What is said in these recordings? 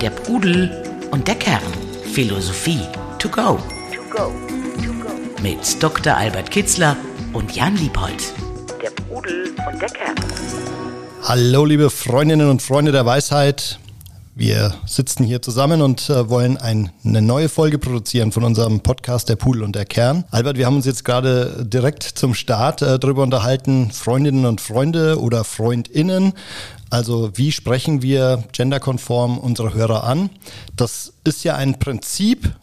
Der Pudel und der Kern. Philosophie to go. To go. To go. Mit Dr. Albert Kitzler und Jan Liebold. Der Pudel und der Kern. Hallo, liebe Freundinnen und Freunde der Weisheit. Wir sitzen hier zusammen und äh, wollen ein, eine neue Folge produzieren von unserem Podcast Der Pudel und der Kern. Albert, wir haben uns jetzt gerade direkt zum Start äh, darüber unterhalten, Freundinnen und Freunde oder Freundinnen. Also wie sprechen wir genderkonform unsere Hörer an? Das ist ja ein Prinzip,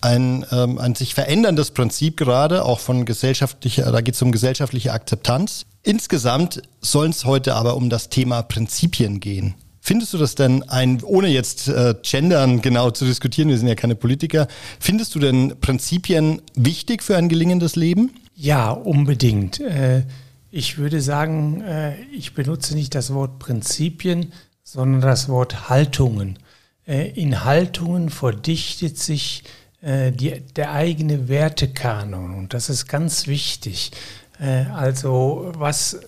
ein, ähm, ein sich veränderndes Prinzip gerade, auch von gesellschaftlicher, da geht es um gesellschaftliche Akzeptanz. Insgesamt soll es heute aber um das Thema Prinzipien gehen. Findest du das denn ein, ohne jetzt äh, Gendern genau zu diskutieren, wir sind ja keine Politiker, findest du denn Prinzipien wichtig für ein gelingendes Leben? Ja, unbedingt. Äh, ich würde sagen, äh, ich benutze nicht das Wort Prinzipien, sondern das Wort Haltungen. Äh, in Haltungen verdichtet sich äh, die, der eigene Wertekanon und das ist ganz wichtig. Also was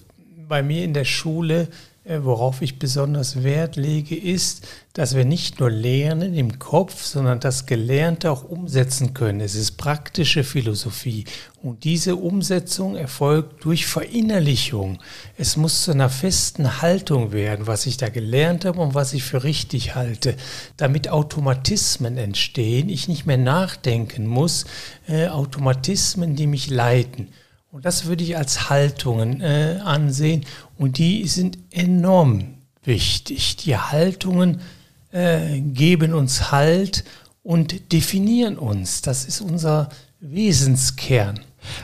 bei mir in der Schule worauf ich besonders Wert lege, ist, dass wir nicht nur lernen im Kopf, sondern das Gelernte auch umsetzen können. Es ist praktische Philosophie. Und diese Umsetzung erfolgt durch Verinnerlichung. Es muss zu einer festen Haltung werden, was ich da gelernt habe und was ich für richtig halte, damit Automatismen entstehen, ich nicht mehr nachdenken muss, äh, Automatismen, die mich leiten. Und das würde ich als Haltungen äh, ansehen. Und die sind enorm wichtig. Die Haltungen äh, geben uns Halt und definieren uns. Das ist unser Wesenskern.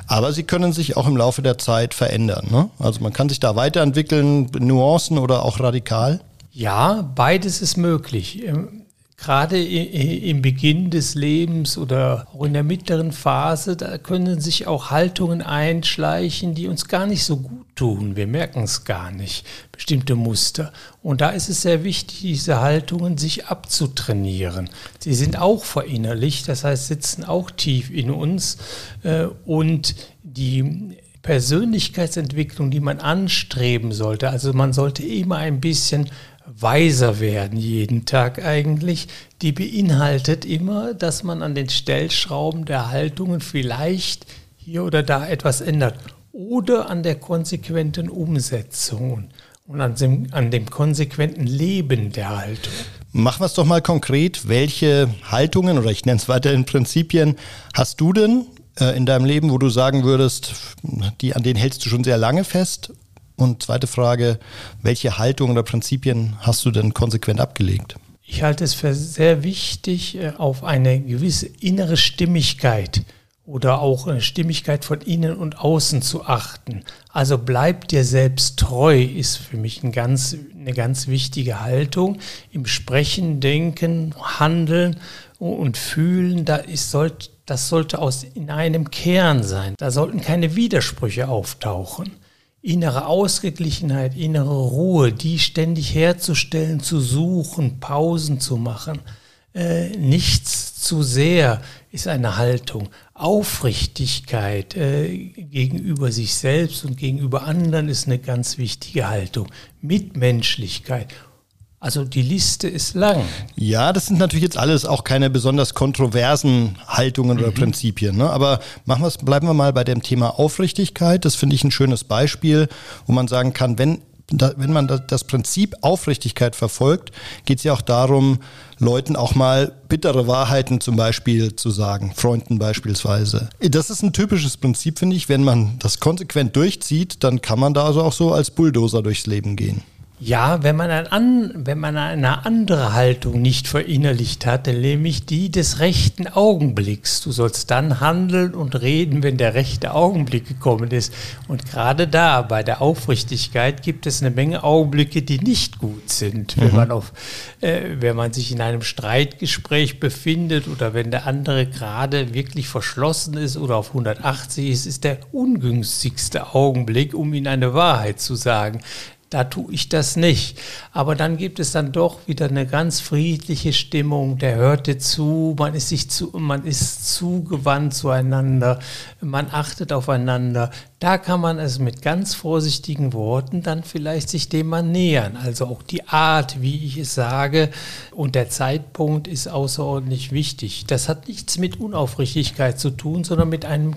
Aber sie können sich auch im Laufe der Zeit verändern. Ne? Also man kann sich da weiterentwickeln, Nuancen oder auch radikal. Ja, beides ist möglich. Ähm, gerade im Beginn des Lebens oder auch in der mittleren Phase, da können sich auch Haltungen einschleichen, die uns gar nicht so gut tun. Wir merken es gar nicht, bestimmte Muster. Und da ist es sehr wichtig, diese Haltungen sich abzutrainieren. Sie sind auch verinnerlicht, das heißt, sitzen auch tief in uns äh, und die Persönlichkeitsentwicklung, die man anstreben sollte. Also man sollte immer ein bisschen weiser werden jeden Tag eigentlich, die beinhaltet immer, dass man an den Stellschrauben der Haltungen vielleicht hier oder da etwas ändert oder an der konsequenten Umsetzung und an dem, an dem konsequenten Leben der Haltung. Machen wir es doch mal konkret. Welche Haltungen oder ich nenne es weiterhin Prinzipien hast du denn äh, in deinem Leben, wo du sagen würdest, die, an denen hältst du schon sehr lange fest und zweite Frage, welche Haltung oder Prinzipien hast du denn konsequent abgelegt? Ich halte es für sehr wichtig, äh, auf eine gewisse innere Stimmigkeit oder auch eine Stimmigkeit von innen und außen zu achten. Also bleib dir selbst treu ist für mich ein ganz, eine ganz wichtige Haltung. Im Sprechen, Denken, Handeln und Fühlen, da ist, das sollte aus in einem Kern sein. Da sollten keine Widersprüche auftauchen innere Ausgeglichenheit, innere Ruhe, die ständig herzustellen, zu suchen, Pausen zu machen. Äh, nichts zu sehr ist eine Haltung. Aufrichtigkeit äh, gegenüber sich selbst und gegenüber anderen ist eine ganz wichtige Haltung. Mitmenschlichkeit also die Liste ist lang. Ja, das sind natürlich jetzt alles auch keine besonders kontroversen Haltungen mhm. oder Prinzipien. Ne? Aber machen wir's, bleiben wir mal bei dem Thema Aufrichtigkeit. Das finde ich ein schönes Beispiel, wo man sagen kann, wenn, da, wenn man das Prinzip Aufrichtigkeit verfolgt, geht es ja auch darum, Leuten auch mal bittere Wahrheiten zum Beispiel zu sagen, Freunden beispielsweise. Das ist ein typisches Prinzip, finde ich. Wenn man das konsequent durchzieht, dann kann man da also auch so als Bulldozer durchs Leben gehen. Ja, wenn man, ein an, wenn man eine andere Haltung nicht verinnerlicht hat, nämlich die des rechten Augenblicks. Du sollst dann handeln und reden, wenn der rechte Augenblick gekommen ist. Und gerade da, bei der Aufrichtigkeit, gibt es eine Menge Augenblicke, die nicht gut sind. Mhm. Wenn, man auf, äh, wenn man sich in einem Streitgespräch befindet oder wenn der andere gerade wirklich verschlossen ist oder auf 180 ist, ist der ungünstigste Augenblick, um ihm eine Wahrheit zu sagen Da tue ich das nicht. Aber dann gibt es dann doch wieder eine ganz friedliche Stimmung. Der hörte zu, man ist sich zu, man ist zugewandt zueinander, man achtet aufeinander. Da kann man es mit ganz vorsichtigen Worten dann vielleicht sich dem mal nähern. Also auch die Art, wie ich es sage und der Zeitpunkt ist außerordentlich wichtig. Das hat nichts mit Unaufrichtigkeit zu tun, sondern mit einem,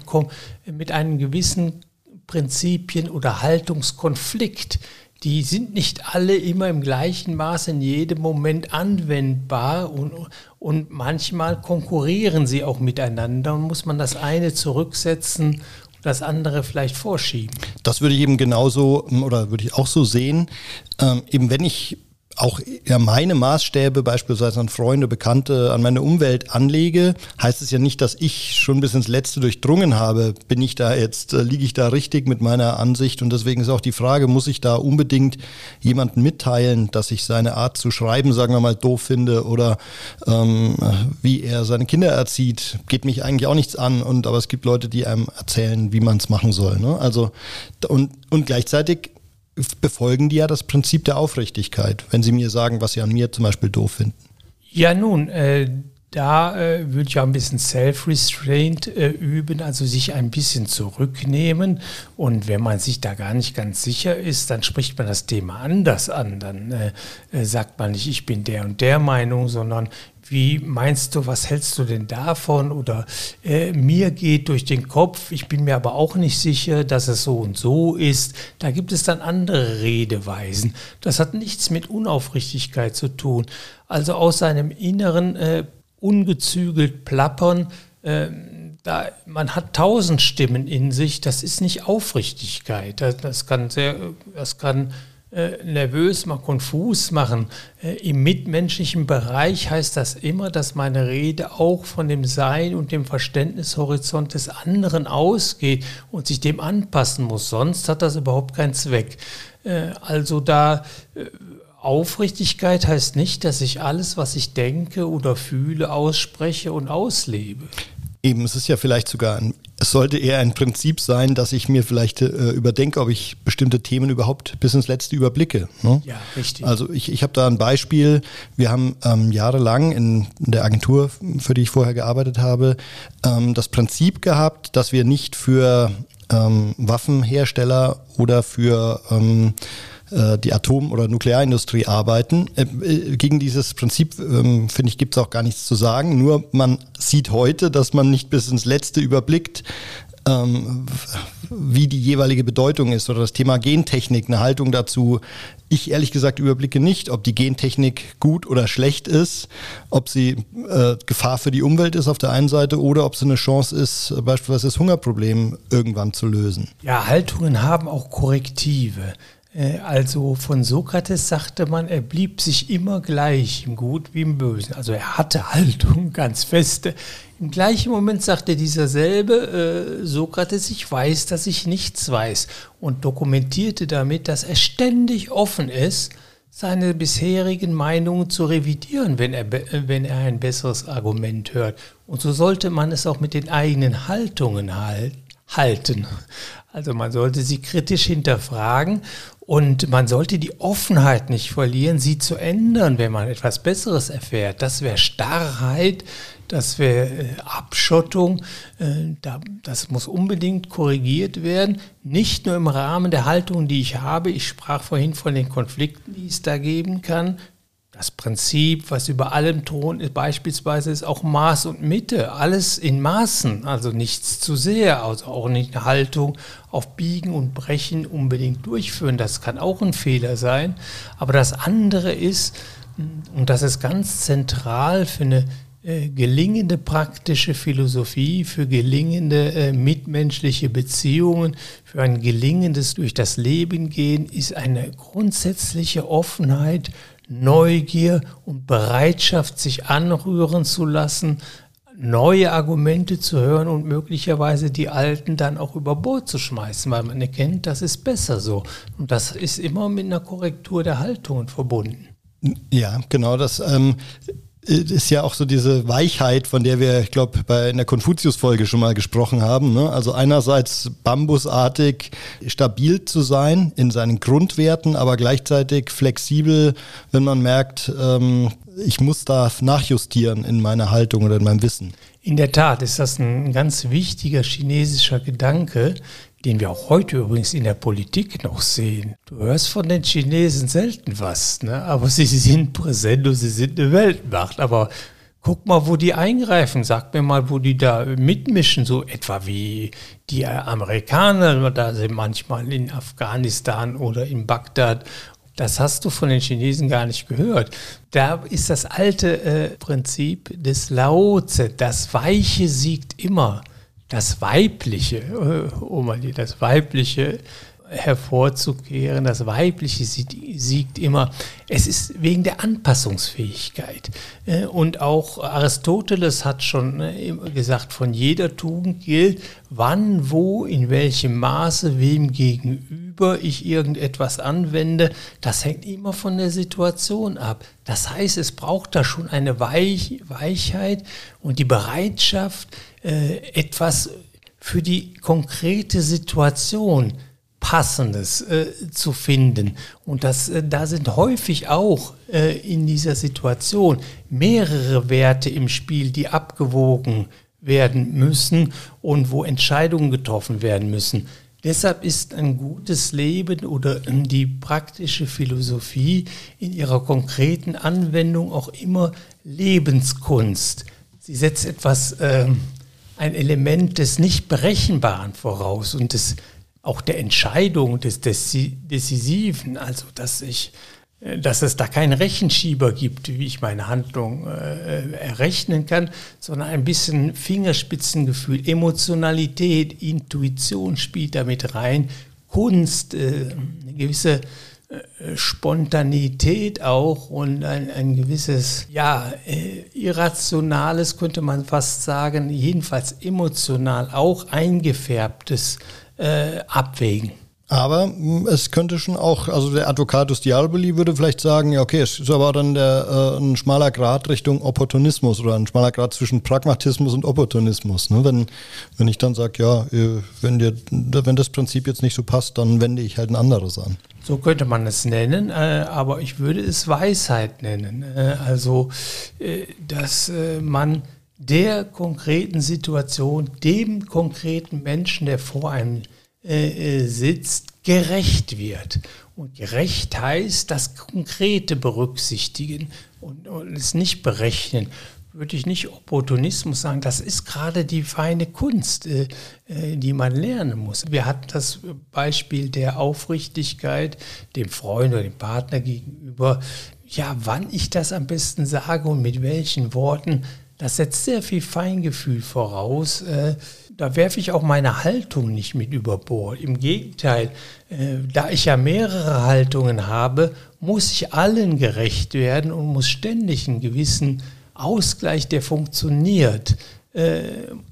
mit einem gewissen Prinzipien oder Haltungskonflikt, die sind nicht alle immer im gleichen Maß in jedem Moment anwendbar und, und manchmal konkurrieren sie auch miteinander und muss man das eine zurücksetzen das andere vielleicht vorschieben. Das würde ich eben genauso oder würde ich auch so sehen. Ähm, eben wenn ich auch meine Maßstäbe beispielsweise an Freunde, Bekannte, an meine Umwelt anlege, heißt es ja nicht, dass ich schon bis ins Letzte durchdrungen habe. Bin ich da jetzt, äh, liege ich da richtig mit meiner Ansicht? Und deswegen ist auch die Frage, muss ich da unbedingt jemanden mitteilen, dass ich seine Art zu schreiben, sagen wir mal, doof finde oder ähm, wie er seine Kinder erzieht, geht mich eigentlich auch nichts an. Und aber es gibt Leute, die einem erzählen, wie man es machen soll. Ne? Also und, und gleichzeitig befolgen die ja das Prinzip der Aufrichtigkeit, wenn sie mir sagen, was sie an mir zum Beispiel doof finden. Ja, nun, äh, da äh, würde ich auch ein bisschen Self-Restraint äh, üben, also sich ein bisschen zurücknehmen. Und wenn man sich da gar nicht ganz sicher ist, dann spricht man das Thema anders an. Dann äh, äh sagt man nicht, ich bin der und der Meinung, sondern wie meinst du, was hältst du denn davon? Oder äh, mir geht durch den Kopf, ich bin mir aber auch nicht sicher, dass es so und so ist. Da gibt es dann andere Redeweisen. Das hat nichts mit Unaufrichtigkeit zu tun. Also aus seinem Inneren äh, ungezügelt plappern, äh, da, man hat tausend Stimmen in sich, das ist nicht Aufrichtigkeit. Das, das kann sehr, das kann äh, nervös, mal konfus machen. Äh, Im mitmenschlichen Bereich heißt das immer, dass meine Rede auch von dem Sein und dem Verständnishorizont des anderen ausgeht und sich dem anpassen muss. Sonst hat das überhaupt keinen Zweck. Äh, also da Aufrichtigkeit heißt nicht, dass ich alles, was ich denke oder fühle, ausspreche und auslebe. Eben, es ist ja vielleicht sogar ein, es sollte eher ein Prinzip sein, dass ich mir vielleicht äh, überdenke, ob ich bestimmte Themen überhaupt bis ins Letzte überblicke. Ne? Ja, richtig. Also ich, ich habe da ein Beispiel. Wir haben ähm, jahrelang in der Agentur, für die ich vorher gearbeitet habe, ähm, das Prinzip gehabt, dass wir nicht für ähm, Waffenhersteller oder für ähm, äh, die Atom- oder Nuklearindustrie arbeiten. Äh, äh, gegen dieses Prinzip, ähm, finde ich, gibt es auch gar nichts zu sagen. Nur man sieht heute, dass man nicht bis ins Letzte überblickt, ähm, wie die jeweilige Bedeutung ist oder das Thema Gentechnik, eine Haltung dazu. Ich ehrlich gesagt überblicke nicht, ob die Gentechnik gut oder schlecht ist, ob sie äh, Gefahr für die Umwelt ist auf der einen Seite oder ob sie eine Chance ist, beispielsweise das Hungerproblem irgendwann zu lösen. Ja, Haltungen haben auch Korrektive. Äh, also von Sokrates sagte man, er blieb sich immer gleich, im Gut wie im Bösen. Also er hatte Haltung ganz feste. Im gleichen Moment sagte dieser selbe äh, Sokrates, ich weiß, dass ich nichts weiß und dokumentierte damit, dass er ständig offen ist, seine bisherigen Meinungen zu revidieren, wenn er, wenn er ein besseres Argument hört. Und so sollte man es auch mit den eigenen Haltungen halten. Also man sollte sie kritisch hinterfragen und man sollte die Offenheit nicht verlieren, sie zu ändern, wenn man etwas Besseres erfährt. Das wäre Starrheit, das wäre äh, Abschottung. Äh, das muss unbedingt korrigiert werden. Nicht nur im Rahmen der Haltung, die ich habe. Ich sprach vorhin von den Konflikten, die es da geben kann. Das Prinzip, was über allem thront, ist beispielsweise ist auch Maß und Mitte. Alles in Maßen, also nichts zu sehr, also auch nicht eine Haltung auf Biegen und Brechen unbedingt durchführen. Das kann auch ein Fehler sein. Aber das andere ist, und das ist ganz zentral für eine äh, gelingende praktische Philosophie, für gelingende äh, mitmenschliche Beziehungen, für ein gelingendes durch das Leben gehen, ist eine grundsätzliche Offenheit Neugier und Bereitschaft, sich anrühren zu lassen, neue Argumente zu hören und möglicherweise die alten dann auch über Bord zu schmeißen, weil man erkennt, das ist besser so. Und das ist immer mit einer Korrektur der Haltungen verbunden. Ja, genau das. Ähm, ist ja auch so diese Weichheit, von der wir, ich glaube, bei in der Konfuzius-Folge schon mal gesprochen haben. Ne? Also einerseits bambusartig stabil zu sein in seinen Grundwerten, aber gleichzeitig flexibel, wenn man merkt, ähm, ich muss da nachjustieren in meiner Haltung oder in meinem Wissen. In der Tat ist das ein ganz wichtiger chinesischer Gedanke, den wir auch heute übrigens in der Politik noch sehen. Du hörst von den Chinesen selten was, ne? aber sie sind präsent und sie sind eine Weltmacht. Aber guck mal, wo die eingreifen. Sag mir mal, wo die da mitmischen, so etwa wie die Amerikaner da sind manchmal in Afghanistan oder in Bagdad das hast du von den Chinesen gar nicht gehört. Da ist das alte äh, Prinzip des Laoze, das Weiche siegt immer das Weibliche, äh, mal das Weibliche hervorzukehren. Das Weibliche siegt immer. Es ist wegen der Anpassungsfähigkeit. Äh, und auch Aristoteles hat schon äh, gesagt, von jeder Tugend gilt, wann, wo, in welchem Maße, wem gegenüber ich irgendetwas anwende. Das hängt immer von der Situation ab. Das heißt, es braucht da schon eine Weich Weichheit und die Bereitschaft, äh, etwas für die konkrete Situation Passendes äh, zu finden. Und das, äh, da sind häufig auch äh, in dieser Situation mehrere Werte im Spiel, die abgewogen werden müssen und wo Entscheidungen getroffen werden müssen. Deshalb ist ein gutes Leben oder die praktische Philosophie in ihrer konkreten Anwendung auch immer Lebenskunst. Sie setzt etwas, äh, ein Element des Nicht-Berechenbaren voraus und des auch der Entscheidung des Decisiven, also dass ich äh, dass es da keinen Rechenschieber gibt, wie ich meine Handlung äh, errechnen kann, sondern ein bisschen Fingerspitzengefühl, Emotionalität, Intuition spielt damit rein, Kunst, äh, eine gewisse Spontanität auch und ein, ein gewisses, ja, äh, irrationales, könnte man fast sagen, jedenfalls emotional auch eingefärbtes äh, abwägen. Aber hm, es könnte schon auch, also der Advocatus Diaboli würde vielleicht sagen, ja okay, es ist aber dann der, äh, ein schmaler Grad Richtung Opportunismus oder ein schmaler Grad zwischen Pragmatismus und Opportunismus. Ne? Wenn, wenn ich dann sage, ja, äh, wenn, dir, wenn das Prinzip jetzt nicht so passt, dann wende ich halt ein anderes an. So könnte man es nennen, äh, aber ich würde es Weisheit nennen. Äh, also, äh, dass äh, man der konkreten Situation, dem konkreten Menschen, der vor einem äh, äh, sitzt, gerecht wird. Und gerecht heißt das Konkrete berücksichtigen und, und es nicht berechnen. Würde ich nicht Opportunismus sagen, das ist gerade die feine Kunst, äh, äh, die man lernen muss. Wir hatten das Beispiel der Aufrichtigkeit dem Freund oder dem Partner gegenüber. Ja, wann ich das am besten sage und mit welchen Worten, das setzt sehr viel Feingefühl voraus. Äh, da werfe ich auch meine Haltung nicht mit über Bord. Im Gegenteil, äh, da ich ja mehrere Haltungen habe, muss ich allen gerecht werden und muss ständig einen gewissen Ausgleich, der funktioniert, äh,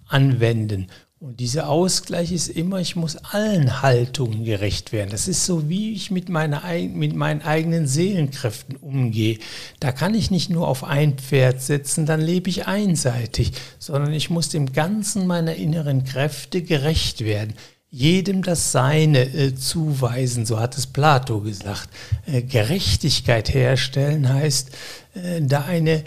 anwenden. Und dieser Ausgleich ist immer, ich muss allen Haltungen gerecht werden. Das ist so, wie ich mit, meiner, mit meinen eigenen Seelenkräften umgehe. Da kann ich nicht nur auf ein Pferd setzen, dann lebe ich einseitig, sondern ich muss dem Ganzen meiner inneren Kräfte gerecht werden. Jedem das Seine äh, zuweisen, so hat es Plato gesagt. Äh, Gerechtigkeit herstellen heißt, äh, da eine äh,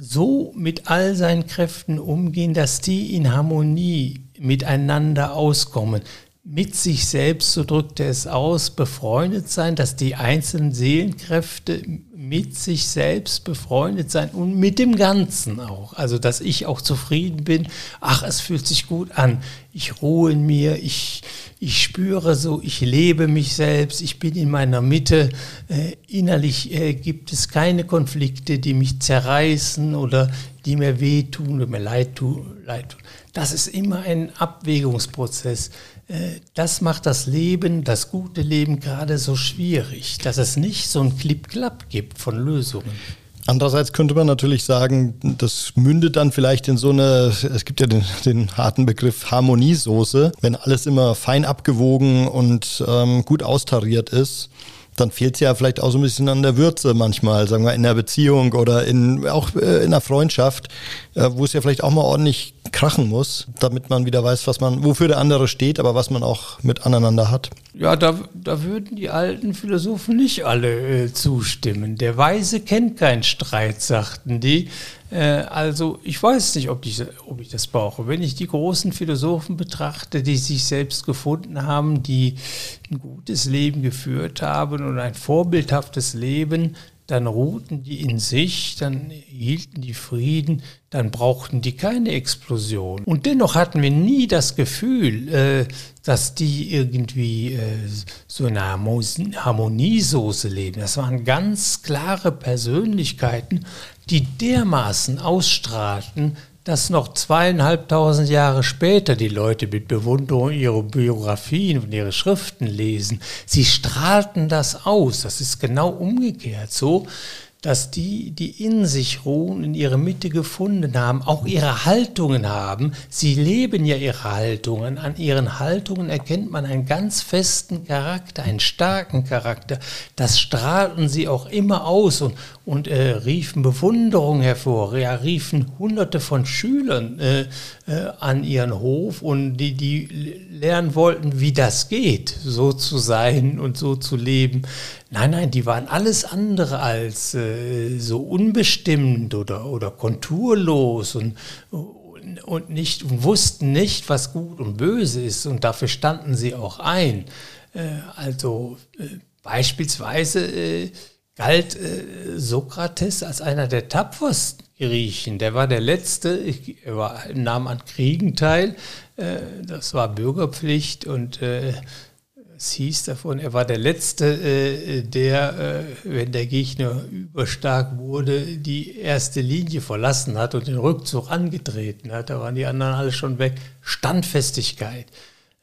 so mit all seinen Kräften umgehen, dass die in Harmonie miteinander auskommen. Mit sich selbst, so drückt er es aus, befreundet sein, dass die einzelnen Seelenkräfte mit sich selbst befreundet sein und mit dem Ganzen auch. Also, dass ich auch zufrieden bin. Ach, es fühlt sich gut an. Ich ruhe in mir, ich, ich spüre so, ich lebe mich selbst, ich bin in meiner Mitte. Äh, innerlich äh, gibt es keine Konflikte, die mich zerreißen oder die mir wehtun oder mir leid tun. Leid tun. Das ist immer ein Abwägungsprozess. Äh, das macht das Leben, das gute Leben gerade so schwierig, dass es nicht so ein Klipp-Klapp gibt von Lösungen. Andererseits könnte man natürlich sagen, das mündet dann vielleicht in so eine, es gibt ja den, den harten Begriff Harmoniesoße, wenn alles immer fein abgewogen und ähm, gut austariert ist dann fehlt es ja vielleicht auch so ein bisschen an der Würze manchmal, sagen wir in der Beziehung oder in, auch äh, in der Freundschaft, äh, wo es ja vielleicht auch mal ordentlich krachen muss, damit man wieder weiß, was man, wofür der andere steht, aber was man auch mit aneinander hat. Ja, da, da würden die alten Philosophen nicht alle äh, zustimmen. Der Weise kennt keinen Streit, sagten die. Äh, also ich weiß nicht, ob ich, ob ich das brauche. Wenn ich die großen Philosophen betrachte, die sich selbst gefunden haben, die ein gutes Leben geführt haben und ein vorbildhaftes Leben, dann ruhten die in sich, dann hielten die Frieden, dann brauchten die keine Explosion. Und dennoch hatten wir nie das Gefühl, äh, dass die irgendwie äh, so eine Harmoniesoße leben. Das waren ganz klare Persönlichkeiten, die dermaßen ausstrahlten, dass noch zweieinhalbtausend Jahre später die Leute mit Bewunderung ihre Biografien und ihre Schriften lesen. Sie strahlten das aus. Das ist genau umgekehrt so dass die, die in sich ruhen, in ihre Mitte gefunden haben, auch ihre Haltungen haben. Sie leben ja ihre Haltungen. An ihren Haltungen erkennt man einen ganz festen Charakter, einen starken Charakter. Das strahlten sie auch immer aus und, und äh, riefen Bewunderung hervor. Ja, riefen Hunderte von Schülern äh, äh, an ihren Hof und die, die lernen wollten, wie das geht, so zu sein und so zu leben. Nein, nein, die waren alles andere als äh, so unbestimmt oder, oder konturlos und, und, nicht, und wussten nicht, was gut und böse ist. Und dafür standen sie auch ein. Äh, also äh, beispielsweise äh, galt äh, Sokrates als einer der tapfersten Griechen. Der war der Letzte, er war, nahm an Kriegen teil, äh, das war Bürgerpflicht und es hieß davon, er war der Letzte, äh, der, äh, wenn der Gegner überstark wurde, die erste Linie verlassen hat und den Rückzug angetreten hat. Da waren die anderen alle schon weg. Standfestigkeit,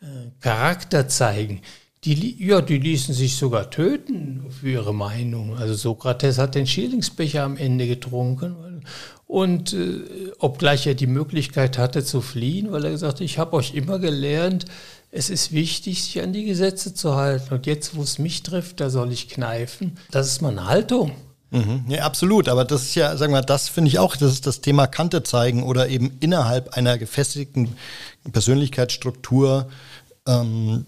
äh, Charakter zeigen. Die, ja, die ließen sich sogar töten für ihre Meinung. Also Sokrates hat den Schierlingsbecher am Ende getrunken und äh, obgleich er die Möglichkeit hatte zu fliehen, weil er gesagt hat, ich habe euch immer gelernt, es ist wichtig, sich an die Gesetze zu halten. Und jetzt, wo es mich trifft, da soll ich kneifen. Das ist meine Haltung. Mhm. Ja, absolut. Aber das ist ja, sagen wir, das finde ich auch, das ist das Thema Kante zeigen oder eben innerhalb einer gefestigten Persönlichkeitsstruktur ähm,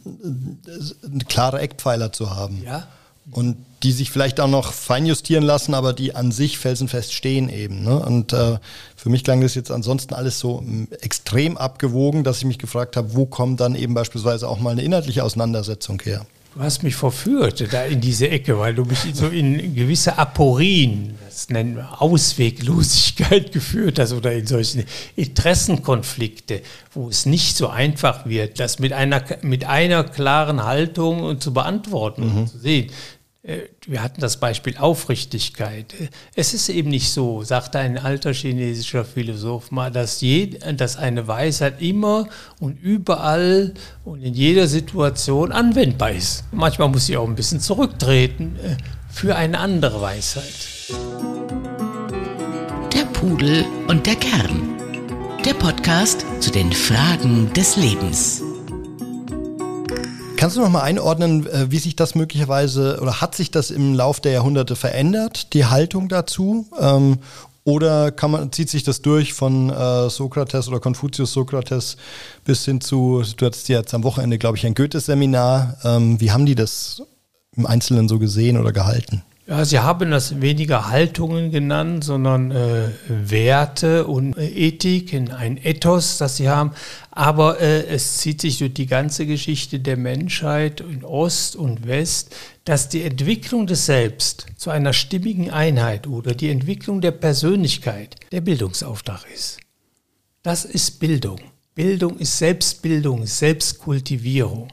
klare Eckpfeiler zu haben. Ja. Und die sich vielleicht auch noch feinjustieren lassen, aber die an sich felsenfest stehen eben. Ne? Und äh, für mich klang das jetzt ansonsten alles so mm, extrem abgewogen, dass ich mich gefragt habe, wo kommt dann eben beispielsweise auch mal eine inhaltliche Auseinandersetzung her? Du hast mich verführt da in diese Ecke, weil du mich so in gewisse Aporien, das nennen wir Ausweglosigkeit geführt hast oder in solchen Interessenkonflikte, wo es nicht so einfach wird, das mit einer, mit einer klaren Haltung zu beantworten mhm. und zu sehen. Äh, wir hatten das Beispiel Aufrichtigkeit. Es ist eben nicht so, sagte ein alter chinesischer Philosoph mal, dass, je, dass eine Weisheit immer und überall und in jeder Situation anwendbar ist. Manchmal muss sie auch ein bisschen zurücktreten äh, für eine andere Weisheit. Der Pudel und der Kern. Der Podcast zu den Fragen des Lebens. Kannst du noch mal einordnen, äh, wie sich das möglicherweise oder hat sich das im Lauf der Jahrhunderte verändert, die Haltung dazu? Ähm, oder kann man, zieht sich das durch von äh, Sokrates oder Konfuzius Sokrates bis hin zu, du hattest jetzt am Wochenende, glaube ich, ein Goethe-Seminar. Ähm, wie haben die das im Einzelnen so gesehen oder gehalten? Ja, Sie haben das weniger Haltungen genannt, sondern äh, Werte und äh, Ethik, ein Ethos, das Sie haben. Aber äh, es zieht sich durch die ganze Geschichte der Menschheit in Ost und West, dass die Entwicklung des Selbst zu einer stimmigen Einheit oder die Entwicklung der Persönlichkeit der Bildungsauftrag ist. Das ist Bildung. Bildung ist Selbstbildung, Selbstkultivierung.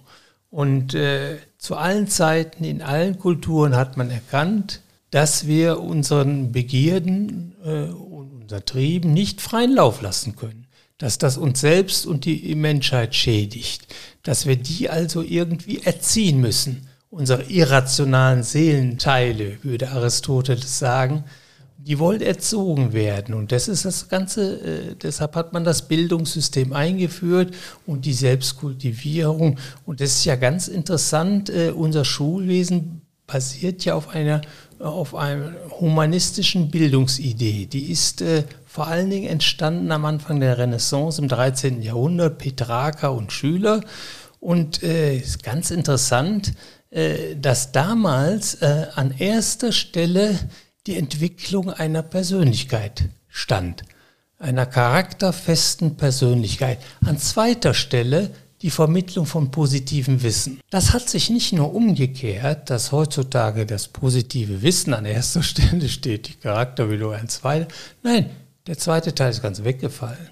Und äh, zu allen Zeiten, in allen Kulturen hat man erkannt, dass wir unseren Begierden äh, und unser Trieben nicht freien Lauf lassen können. Dass das uns selbst und die Menschheit schädigt. Dass wir die also irgendwie erziehen müssen. Unsere irrationalen Seelenteile, würde Aristoteles sagen, die wollen erzogen werden. Und das ist das Ganze, äh, deshalb hat man das Bildungssystem eingeführt und die Selbstkultivierung. Und das ist ja ganz interessant, äh, unser Schulwesen basiert ja auf einer auf einer humanistischen Bildungsidee. Die ist äh, vor allen Dingen entstanden am Anfang der Renaissance im 13. Jahrhundert, Petrarca und Schüler. Und äh, ist ganz interessant, äh, dass damals äh, an erster Stelle die Entwicklung einer Persönlichkeit stand, einer charakterfesten Persönlichkeit. An zweiter Stelle die Vermittlung von positivem Wissen. Das hat sich nicht nur umgekehrt, dass heutzutage das positive Wissen an erster Stelle steht, die Charakterbildung ein zweiter. Nein, der zweite Teil ist ganz weggefallen.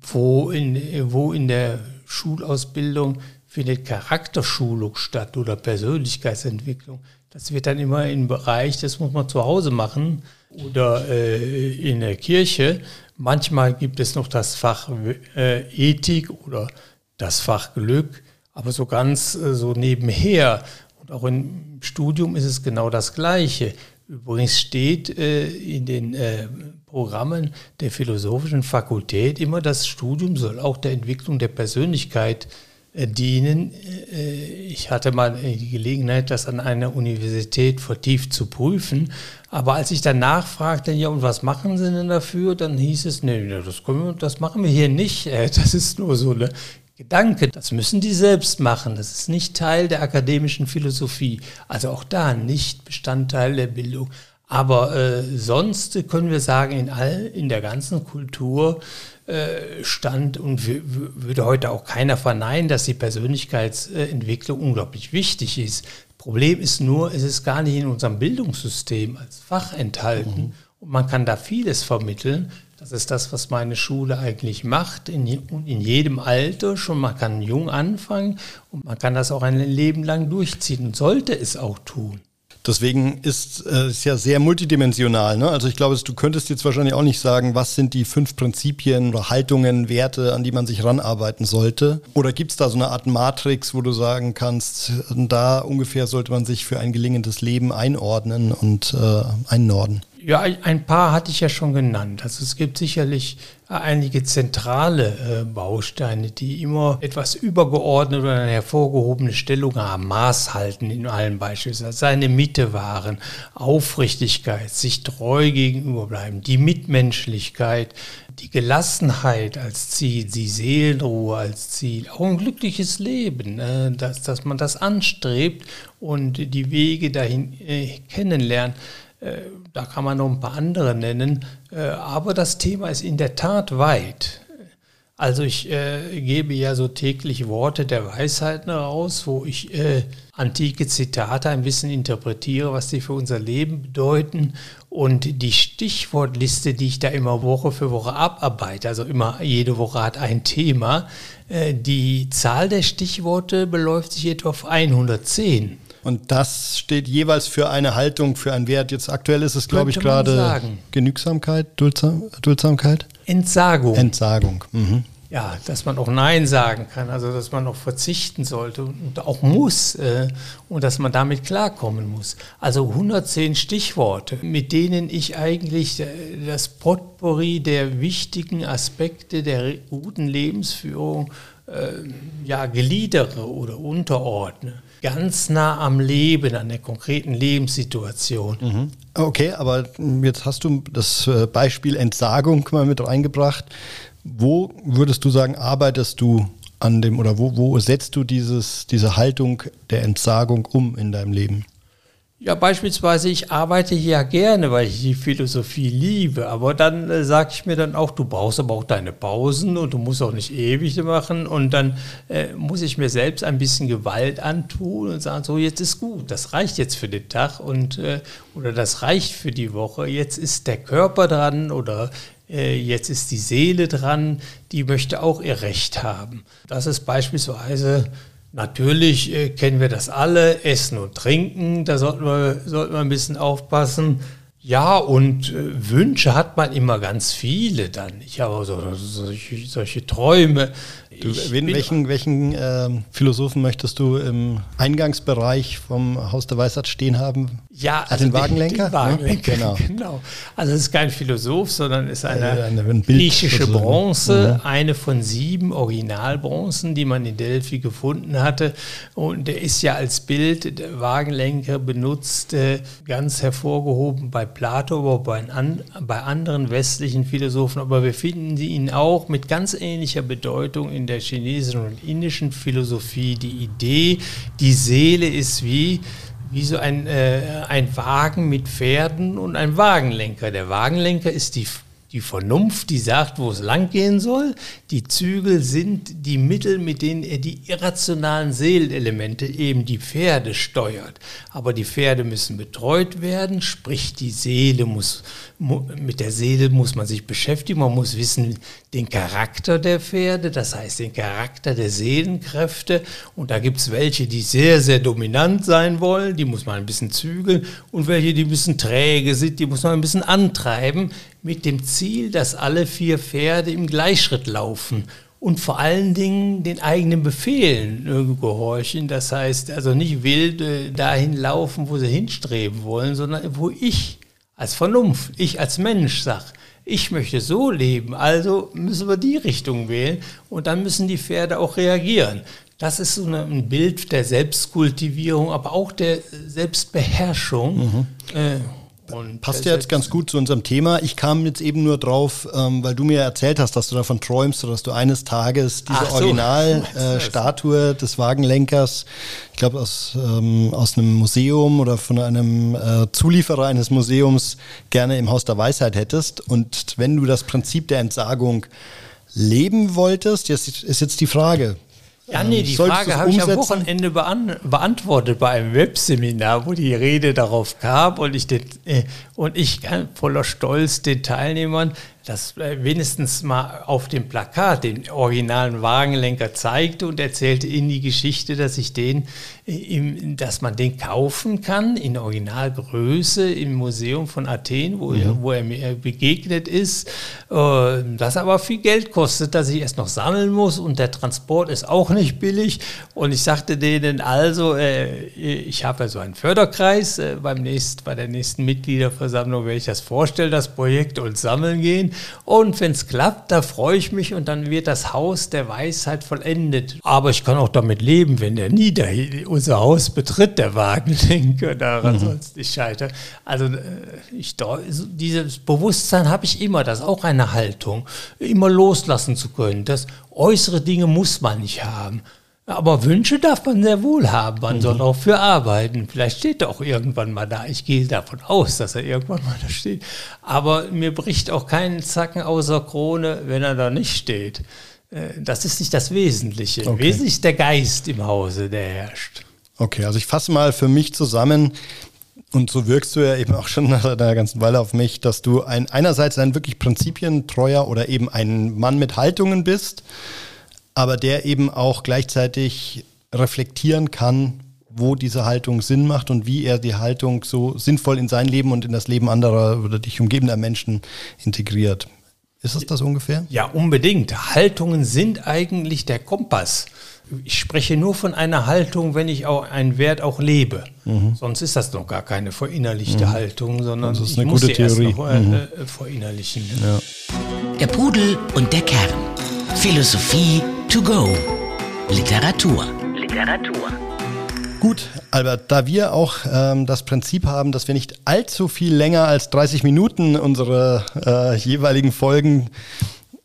Wo in, wo in der Schulausbildung findet Charakterschulung statt oder Persönlichkeitsentwicklung. Das wird dann immer im Bereich, das muss man zu Hause machen oder äh, in der Kirche. Manchmal gibt es noch das Fach äh, Ethik oder das Fach Glück, aber so ganz äh, so nebenher. Und auch im Studium ist es genau das Gleiche. Übrigens steht äh, in den äh, Programmen der philosophischen Fakultät immer, das Studium soll auch der Entwicklung der Persönlichkeit äh, dienen. Äh, ich hatte mal die Gelegenheit, das an einer Universität vertieft zu prüfen. Aber als ich dann nachfragte, ja, und was machen Sie denn dafür? Dann hieß es, nee, das, wir, das machen wir hier nicht. Äh, das ist nur so eine Gedanke, das müssen die selbst machen. Das ist nicht Teil der akademischen Philosophie. Also auch da nicht Bestandteil der Bildung. Aber äh, sonst können wir sagen, in all, in der ganzen Kultur äh, stand und würde heute auch keiner verneinen, dass die Persönlichkeitsentwicklung unglaublich wichtig ist. Problem ist nur, es ist gar nicht in unserem Bildungssystem als Fach enthalten. Mhm. Und man kann da vieles vermitteln, das ist das, was meine Schule eigentlich macht, in, in jedem Alter schon. Man kann jung anfangen und man kann das auch ein Leben lang durchziehen und sollte es auch tun. Deswegen ist äh, es ja sehr multidimensional. Ne? Also ich glaube, du könntest jetzt wahrscheinlich auch nicht sagen, was sind die fünf Prinzipien oder Haltungen, Werte, an die man sich ranarbeiten sollte. Oder gibt es da so eine Art Matrix, wo du sagen kannst, da ungefähr sollte man sich für ein gelingendes Leben einordnen und äh, einnorden? Ja, ein paar hatte ich ja schon genannt. Also es gibt sicherlich einige zentrale äh, Bausteine, die immer etwas übergeordnet oder eine hervorgehobene Stellung haben. Maß halten in allen Beispielen, seine Mitte wahren, Aufrichtigkeit, sich treu gegenüber bleiben, die Mitmenschlichkeit, die Gelassenheit als Ziel, die Seelenruhe als Ziel, auch ein glückliches Leben, äh, dass, dass man das anstrebt und die Wege dahin äh, kennenlernt. Äh, da kann man noch ein paar andere nennen. Äh, aber das Thema ist in der Tat weit. Also ich äh, gebe ja so täglich Worte der Weisheiten raus, wo ich äh, antike Zitate ein bisschen interpretiere, was sie für unser Leben bedeuten. Und die Stichwortliste, die ich da immer Woche für Woche abarbeite, also immer jede Woche hat ein Thema, äh, die Zahl der Stichworte beläuft sich etwa auf 110. Und das steht jeweils für eine Haltung, für einen Wert. Jetzt aktuell ist es, glaube ich, gerade Genügsamkeit, Duldsam, Duldsamkeit? Entsagung. Entsagung. Mhm. Ja, dass man auch Nein sagen kann, also dass man auch verzichten sollte und auch muss äh, und dass man damit klarkommen muss. Also 110 Stichworte, mit denen ich eigentlich äh, das Potpourri der wichtigen Aspekte der guten Lebensführung äh, ja, gliedere oder unterordne ganz nah am Leben, an der konkreten Lebenssituation. Mhm. Okay, aber jetzt hast du das äh, Beispiel Entsagung mal mit reingebracht. Wo würdest du sagen, arbeitest du an dem oder wo, wo setzt du dieses, diese Haltung der Entsagung um in deinem Leben? Ja, beispielsweise, ich arbeite ja gerne, weil ich die Philosophie liebe. Aber dann äh, sage ich mir dann auch, du brauchst aber auch deine Pausen und du musst auch nicht ewig machen. Und dann äh, muss ich mir selbst ein bisschen Gewalt antun und sagen, so jetzt ist gut, das reicht jetzt für den Tag und äh, oder das reicht für die Woche. Jetzt ist der Körper dran oder äh, jetzt ist die Seele dran, die möchte auch ihr Recht haben. Das ist beispielsweise Natürlich äh, kennen wir das alle, Essen und Trinken, da sollten wir, sollten wir ein bisschen aufpassen. Ja, und äh, Wünsche hat man immer ganz viele dann. Ich habe so, solche, solche Träume. Du, wen, welchen welchen äh, Philosophen möchtest du im Eingangsbereich vom Haus der Weisheit stehen haben? Ja, also den, den Wagenlenker. Den Wagenlenker, ja, genau. genau. Also es ist kein Philosoph, sondern ist eine, eine, eine griechische Bronze, mhm. eine von sieben Originalbronzen, die man in Delphi gefunden hatte. Und der ist ja als Bild der Wagenlenker benutzt, äh, ganz hervorgehoben bei Plato, aber bei, an, bei anderen westlichen Philosophen. Aber wir finden ihn auch mit ganz ähnlicher Bedeutung in der chinesischen und indischen Philosophie. Die Idee, die Seele ist wie wie so ein, äh, ein Wagen mit Pferden und ein Wagenlenker. Der Wagenlenker ist die die Vernunft, die sagt, wo es lang gehen soll. Die Zügel sind die Mittel, mit denen er die irrationalen Seelelemente, eben die Pferde, steuert. Aber die Pferde müssen betreut werden, sprich die Seele muss, mit der Seele muss man sich beschäftigen, man muss wissen den Charakter der Pferde, das heißt den Charakter der Seelenkräfte. Und da gibt es welche, die sehr, sehr dominant sein wollen, die muss man ein bisschen zügeln. Und welche, die ein bisschen träge sind, die muss man ein bisschen antreiben mit dem Ziel, dass alle vier Pferde im Gleichschritt laufen und vor allen Dingen den eigenen Befehlen äh, gehorchen. Das heißt also nicht wild äh, dahin laufen, wo sie hinstreben wollen, sondern wo ich als Vernunft, ich als Mensch sage, ich möchte so leben, also müssen wir die Richtung wählen und dann müssen die Pferde auch reagieren. Das ist so ein Bild der Selbstkultivierung, aber auch der Selbstbeherrschung. Mhm. Äh, und Passt ja jetzt ganz gut zu unserem Thema. Ich kam jetzt eben nur drauf, ähm, weil du mir erzählt hast, dass du davon träumst, dass du eines Tages diese so. Originalstatue äh, des Wagenlenkers, ich glaube aus, ähm, aus einem Museum oder von einem äh, Zulieferer eines Museums gerne im Haus der Weisheit hättest. Und wenn du das Prinzip der Entsagung leben wolltest, jetzt ist jetzt die Frage, ja, nee, die Frage habe ich am Wochenende beant beantwortet bei einem Webseminar, wo die Rede darauf gab und ich, den, äh, und ich voller Stolz den Teilnehmern das äh, wenigstens mal auf dem Plakat den originalen Wagenlenker zeigte und erzählte ihnen die Geschichte, dass ich den, äh, dass man den kaufen kann in Originalgröße im Museum von Athen, wo, mhm. er, wo er mir begegnet ist, äh, das aber viel Geld kostet, dass ich erst noch sammeln muss und der Transport ist auch nicht billig. Und ich sagte denen also, ich habe ja so einen Förderkreis, beim nächsten, bei der nächsten Mitgliederversammlung werde ich das vorstellen, das Projekt und sammeln gehen. Und wenn es klappt, da freue ich mich und dann wird das Haus der Weisheit vollendet. Aber ich kann auch damit leben, wenn der nie unser Haus betritt, der Wagenlenker, daran mhm. soll es nicht scheitern. Also äh, ich, dieses Bewusstsein habe ich immer, das ist auch eine Haltung, immer loslassen zu können. Das äußere Dinge muss man nicht haben. Aber Wünsche darf man sehr wohl haben. Man mhm. soll auch für arbeiten. Vielleicht steht er auch irgendwann mal da. Ich gehe davon aus, dass er irgendwann mal da steht. Aber mir bricht auch keinen Zacken außer Krone, wenn er da nicht steht. Äh, das ist nicht das Wesentliche. Okay. Wesentlich ist der Geist im Hause, der herrscht. Okay, also ich fasse mal für mich zusammen. Und so wirkst du ja eben auch schon nach einer ganzen Weile auf mich, dass du ein, einerseits ein wirklich prinzipientreuer oder eben ein Mann mit Haltungen bist aber der eben auch gleichzeitig reflektieren kann, wo diese Haltung Sinn macht und wie er die Haltung so sinnvoll in sein Leben und in das Leben anderer oder dich umgebender Menschen integriert. Ist es das ungefähr? Ja, unbedingt. Haltungen sind eigentlich der Kompass. Ich spreche nur von einer Haltung, wenn ich auch einen Wert auch lebe. Mhm. Sonst ist das noch gar keine verinnerlichte mhm. Haltung, sondern das ist eine ich gute muss Theorie. erst noch äh, mhm. Äh, verinnerlichen. Ja. Der Pudel und der Kern. Philosophie to go. Literatur. Literatur. Gut, Albert, da wir auch ähm, das Prinzip haben, dass wir nicht allzu viel länger als 30 Minuten unsere äh, jeweiligen Folgen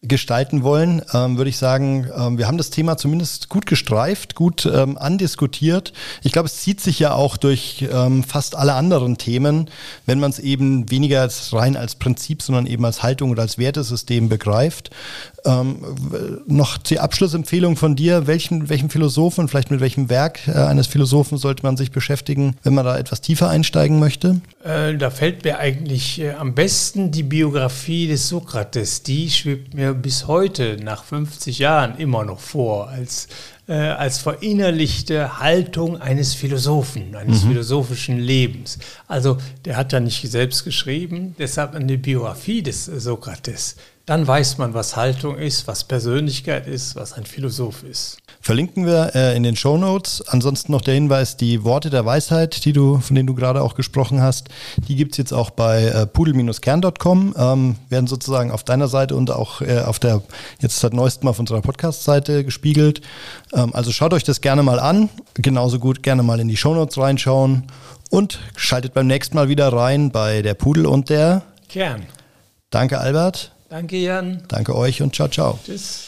gestalten wollen, ähm, würde ich sagen, ähm, wir haben das Thema zumindest gut gestreift, gut ähm, andiskutiert. Ich glaube, es zieht sich ja auch durch ähm, fast alle anderen Themen, wenn man es eben weniger als rein als Prinzip, sondern eben als Haltung oder als Wertesystem begreift. Ähm, noch die Abschlussempfehlung von dir, welchen, welchen Philosophen, vielleicht mit welchem Werk äh, eines Philosophen sollte man sich beschäftigen, wenn man da etwas tiefer einsteigen möchte? Äh, da fällt mir eigentlich äh, am besten die Biografie des Sokrates. Die schwebt mir bis heute, nach 50 Jahren, immer noch vor, als äh, als verinnerlichte Haltung eines Philosophen, eines mhm. philosophischen Lebens. Also der hat ja nicht selbst geschrieben, deshalb eine Biografie des Sokrates dann weiß man, was Haltung ist, was Persönlichkeit ist, was ein Philosoph ist. Verlinken wir äh, in den Show Notes. Ansonsten noch der Hinweis, die Worte der Weisheit, die du, von denen du gerade auch gesprochen hast, die gibt es jetzt auch bei äh, pudel-kern.com, ähm, werden sozusagen auf deiner Seite und auch äh, auf der, jetzt seit neuestem auf unserer Podcast-Seite gespiegelt. Ähm, also schaut euch das gerne mal an. Genauso gut gerne mal in die Show Notes reinschauen und schaltet beim nächsten Mal wieder rein bei der Pudel und der Kern. Danke, Albert. Danke, Jan. Danke euch und ciao, ciao. Tschüss.